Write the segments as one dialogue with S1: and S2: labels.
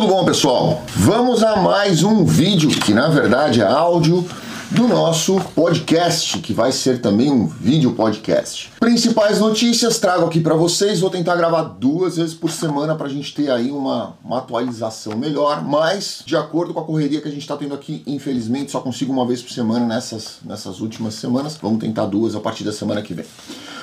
S1: Tudo bom, pessoal? Vamos a mais um vídeo, que na verdade é áudio do nosso podcast, que vai ser também um vídeo podcast. Principais notícias trago aqui para vocês. Vou tentar gravar duas vezes por semana para a gente ter aí uma, uma atualização melhor. Mas, de acordo com a correria que a gente está tendo aqui, infelizmente só consigo uma vez por semana nessas, nessas últimas semanas. Vamos tentar duas a partir da semana que vem.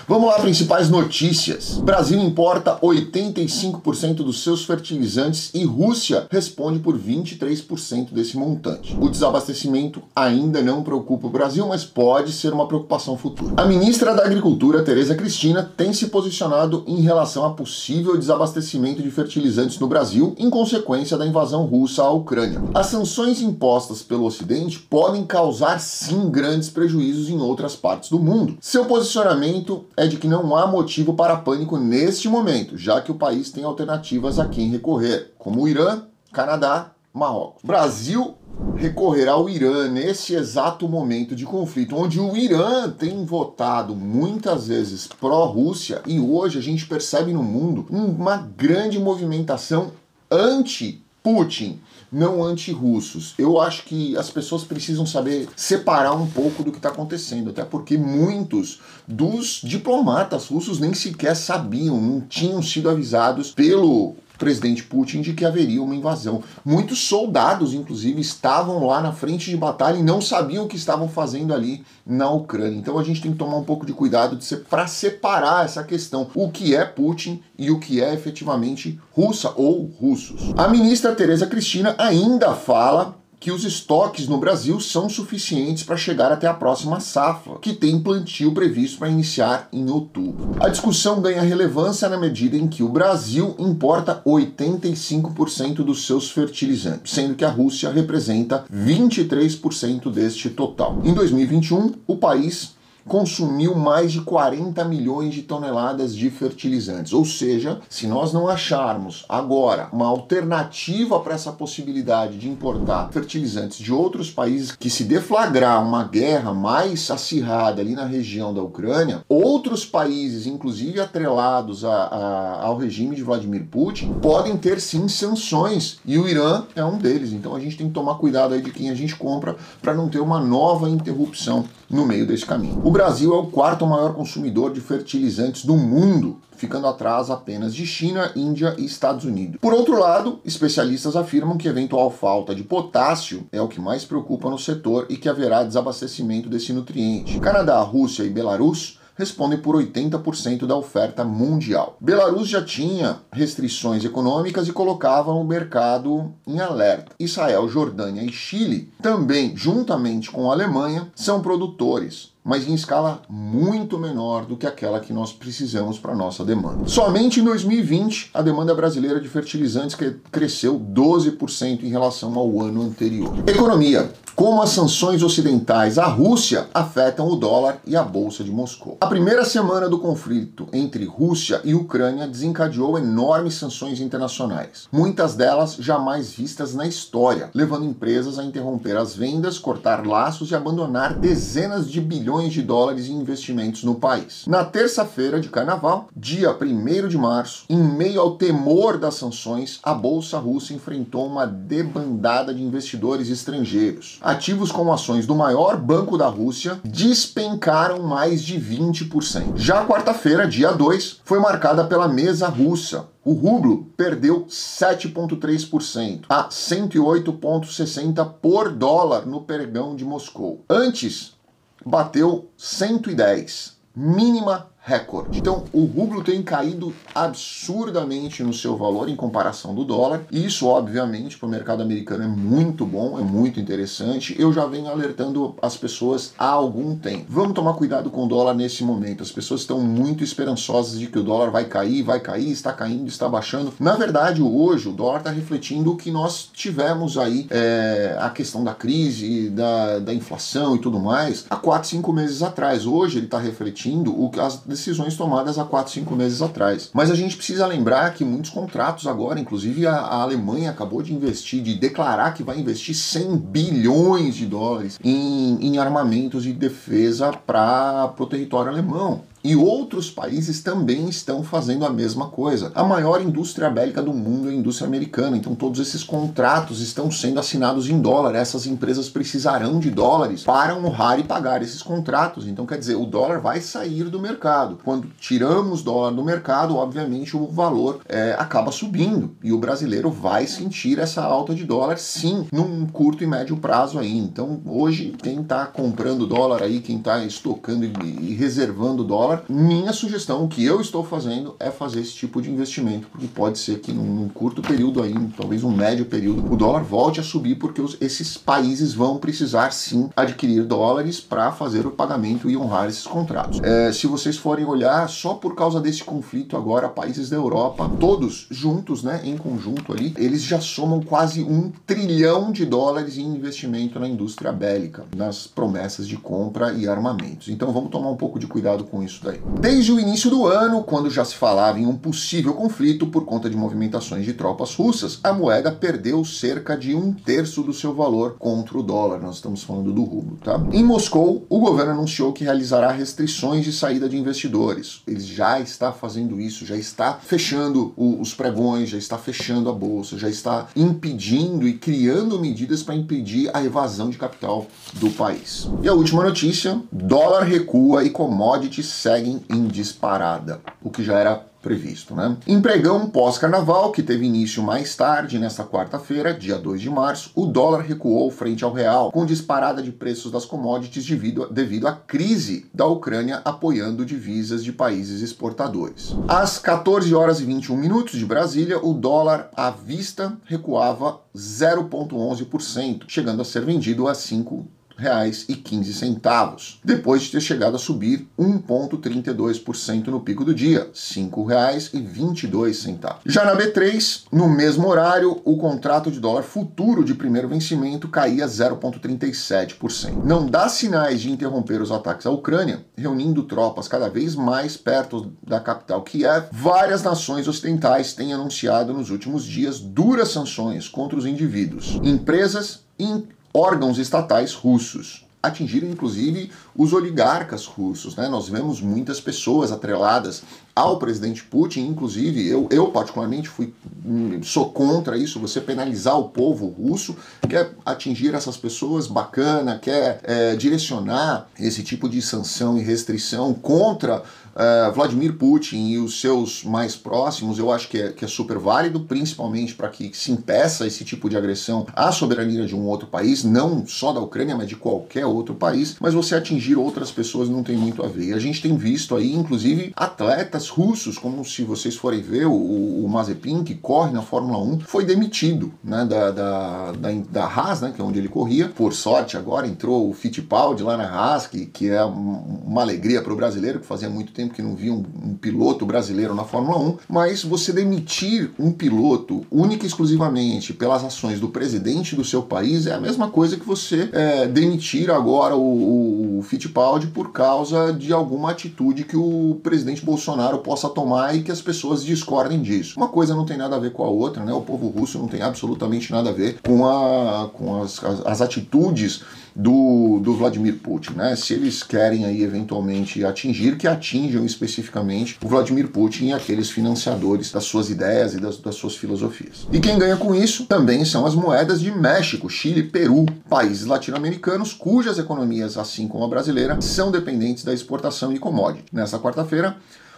S1: Vamos lá, principais notícias. Brasil importa 85% dos seus fertilizantes e Rússia responde por 23% desse montante. O desabastecimento ainda não preocupa o Brasil, mas pode ser uma preocupação futura. A ministra da Agricultura, Tereza Cristina, tem se posicionado em relação a possível desabastecimento de fertilizantes no Brasil em consequência da invasão russa à Ucrânia. As sanções impostas pelo Ocidente podem causar sim grandes prejuízos em outras partes do mundo. Seu posicionamento é de que não há motivo para pânico neste momento, já que o país tem alternativas a quem recorrer, como o Irã, Canadá, Marrocos. Brasil recorrerá ao Irã nesse exato momento de conflito, onde o Irã tem votado muitas vezes pró-Rússia e hoje a gente percebe no mundo uma grande movimentação anti-Putin não anti-russos. Eu acho que as pessoas precisam saber separar um pouco do que está acontecendo, até porque muitos dos diplomatas russos nem sequer sabiam, não tinham sido avisados pelo presidente Putin de que haveria uma invasão. Muitos soldados, inclusive, estavam lá na frente de batalha e não sabiam o que estavam fazendo ali na Ucrânia. Então a gente tem que tomar um pouco de cuidado para separar essa questão, o que é Putin e o que é efetivamente russa ou russos. A ministra Tereza Cristina ainda fala que os estoques no Brasil são suficientes para chegar até a próxima safra, que tem plantio previsto para iniciar em outubro. A discussão ganha relevância na medida em que o Brasil importa 85% dos seus fertilizantes, sendo que a Rússia representa 23% deste total. Em 2021, o país consumiu mais de 40 milhões de toneladas de fertilizantes. Ou seja, se nós não acharmos agora uma alternativa para essa possibilidade de importar fertilizantes de outros países, que se deflagrar uma guerra mais acirrada ali na região da Ucrânia, outros países, inclusive atrelados a, a, ao regime de Vladimir Putin, podem ter sim sanções e o Irã é um deles. Então a gente tem que tomar cuidado aí de quem a gente compra para não ter uma nova interrupção no meio desse caminho. O Brasil é o quarto maior consumidor de fertilizantes do mundo, ficando atrás apenas de China, Índia e Estados Unidos. Por outro lado, especialistas afirmam que eventual falta de potássio é o que mais preocupa no setor e que haverá desabastecimento desse nutriente. Canadá, Rússia e Belarus respondem por 80% da oferta mundial. Belarus já tinha restrições econômicas e colocava o mercado em alerta. Israel, Jordânia e Chile também, juntamente com a Alemanha, são produtores mas em escala muito menor do que aquela que nós precisamos para nossa demanda. Somente em 2020, a demanda brasileira de fertilizantes cresceu 12% em relação ao ano anterior. Economia como as sanções ocidentais à Rússia afetam o dólar e a bolsa de Moscou. A primeira semana do conflito entre Rússia e Ucrânia desencadeou enormes sanções internacionais, muitas delas jamais vistas na história, levando empresas a interromper as vendas, cortar laços e abandonar dezenas de bilhões de dólares em investimentos no país. Na terça-feira de carnaval, dia 1 de março, em meio ao temor das sanções, a bolsa russa enfrentou uma debandada de investidores estrangeiros ativos com ações do maior banco da Rússia despencaram mais de 20%. Já quarta-feira, dia 2, foi marcada pela mesa russa, o rublo perdeu 7,3% a 108,60 por dólar no pregão de Moscou. Antes, bateu 110, mínima recorde. Então, o rublo tem caído absurdamente no seu valor em comparação do dólar. Isso, obviamente, para o mercado americano é muito bom, é muito interessante. Eu já venho alertando as pessoas há algum tempo. Vamos tomar cuidado com o dólar nesse momento. As pessoas estão muito esperançosas de que o dólar vai cair, vai cair, está caindo, está baixando. Na verdade, hoje o dólar está refletindo o que nós tivemos aí, é, a questão da crise, da, da inflação e tudo mais, há 4, 5 meses atrás. Hoje ele está refletindo o que as decisões tomadas há 4, 5 meses atrás. Mas a gente precisa lembrar que muitos contratos agora, inclusive a, a Alemanha acabou de investir, de declarar que vai investir 100 bilhões de dólares em, em armamentos de defesa para o território alemão. E outros países também estão fazendo a mesma coisa. A maior indústria bélica do mundo é a indústria americana, então todos esses contratos estão sendo assinados em dólar. Essas empresas precisarão de dólares para honrar e pagar esses contratos. Então, quer dizer, o dólar vai sair do mercado. Quando tiramos dólar do mercado, obviamente o valor é, acaba subindo e o brasileiro vai sentir essa alta de dólar, sim, num curto e médio prazo aí. Então, hoje, quem está comprando dólar aí, quem está estocando e, reservando dólar, minha sugestão, o que eu estou fazendo é fazer esse tipo de investimento, porque pode ser que num curto período aí, talvez um médio período, o dólar volte a subir porque os, esses países vão precisar sim adquirir dólares para fazer o pagamento e honrar esses contratos. É, se vocês forem olhar, só por causa desse conflito agora, países da Europa, todos juntos, né, em conjunto ali, eles já somam quase um trilhão de dólares em investimento na indústria bélica, nas promessas de compra e armamentos. Então vamos tomar um pouco de cuidado com isso daí. Desde o início do ano, quando já se falava em um possível conflito por conta de movimentações de tropas russas, a moeda perdeu cerca de um terço do seu valor contra o dólar. Nós estamos falando do rublo, tá? Em Moscou, o governo anunciou que realizará restrições de saída de investidores. Ele já está fazendo isso, já está fechando o, os pregões, já está fechando a bolsa, já está impedindo e criando medidas para impedir a evasão de capital do país. E a última notícia: dólar recua e commodities seguem em disparada, o que já era previsto. Né? Empregão pós-carnaval, que teve início mais tarde, nesta quarta-feira, dia 2 de março, o dólar recuou frente ao real, com disparada de preços das commodities devido, devido à crise da Ucrânia apoiando divisas de países exportadores. Às 14 horas e 21 minutos de Brasília, o dólar à vista recuava 0,11%, chegando a ser vendido a 5 R$5,15, depois de ter chegado a subir 1,32% no pico do dia, R$ 5,22. Já na B3, no mesmo horário, o contrato de dólar futuro de primeiro vencimento caía 0,37%. Não dá sinais de interromper os ataques à Ucrânia, reunindo tropas cada vez mais perto da capital Kiev, várias nações ocidentais têm anunciado nos últimos dias duras sanções contra os indivíduos, empresas e órgãos estatais russos. Atingiram inclusive os oligarcas russos. Né? Nós vemos muitas pessoas atreladas ao presidente Putin, inclusive eu, eu particularmente fui hum, sou contra isso, você penalizar o povo russo, quer atingir essas pessoas, bacana, quer é, direcionar esse tipo de sanção e restrição contra Uh, Vladimir Putin e os seus mais próximos, eu acho que é, que é super válido, principalmente para que se impeça esse tipo de agressão à soberania de um outro país, não só da Ucrânia, mas de qualquer outro país, mas você atingir outras pessoas não tem muito a ver. A gente tem visto aí, inclusive, atletas russos, como se vocês forem ver, o, o Mazepin, que corre na Fórmula 1, foi demitido né, da, da, da, da Haas, né, que é onde ele corria. Por sorte, agora entrou o Fittipaldi lá na Haas, que, que é uma alegria para o brasileiro, que fazia muito tempo que não via um, um, piloto brasileiro na Fórmula 1, mas você demitir um piloto única e exclusivamente pelas ações do presidente do seu país é a mesma coisa que você é, demitir agora o, o Fittipaldi por causa de alguma atitude que o presidente Bolsonaro possa tomar e que as pessoas discordem disso. Uma coisa não tem nada a ver com a outra, né? O povo russo não tem absolutamente nada a ver com, a, com as, as, as atitudes do, do Vladimir Putin, né? Se eles querem aí eventualmente atingir, que atinjam especificamente o Vladimir Putin e aqueles financiadores das suas ideias e das, das suas filosofias. E quem ganha com isso também são as moedas de México, Chile, Peru, países latino-americanos cujas economias, assim como a brasileira, são dependentes da exportação de commodities. Nessa quarta-feira,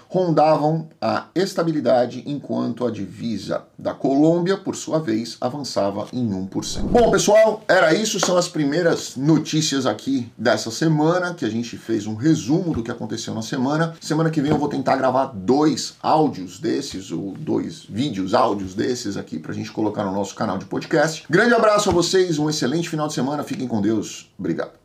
S1: rondavam a estabilidade, enquanto a divisa da Colômbia, por sua vez, avançava em 1%. Bom, pessoal, era isso, são as primeiras notícias aqui dessa semana, que a gente fez um resumo do que aconteceu na semana. Semana que vem eu vou tentar gravar dois áudios desses, ou dois vídeos, áudios desses aqui pra gente colocar no nosso canal de podcast. Grande abraço a vocês, um excelente final de semana, fiquem com Deus, obrigado.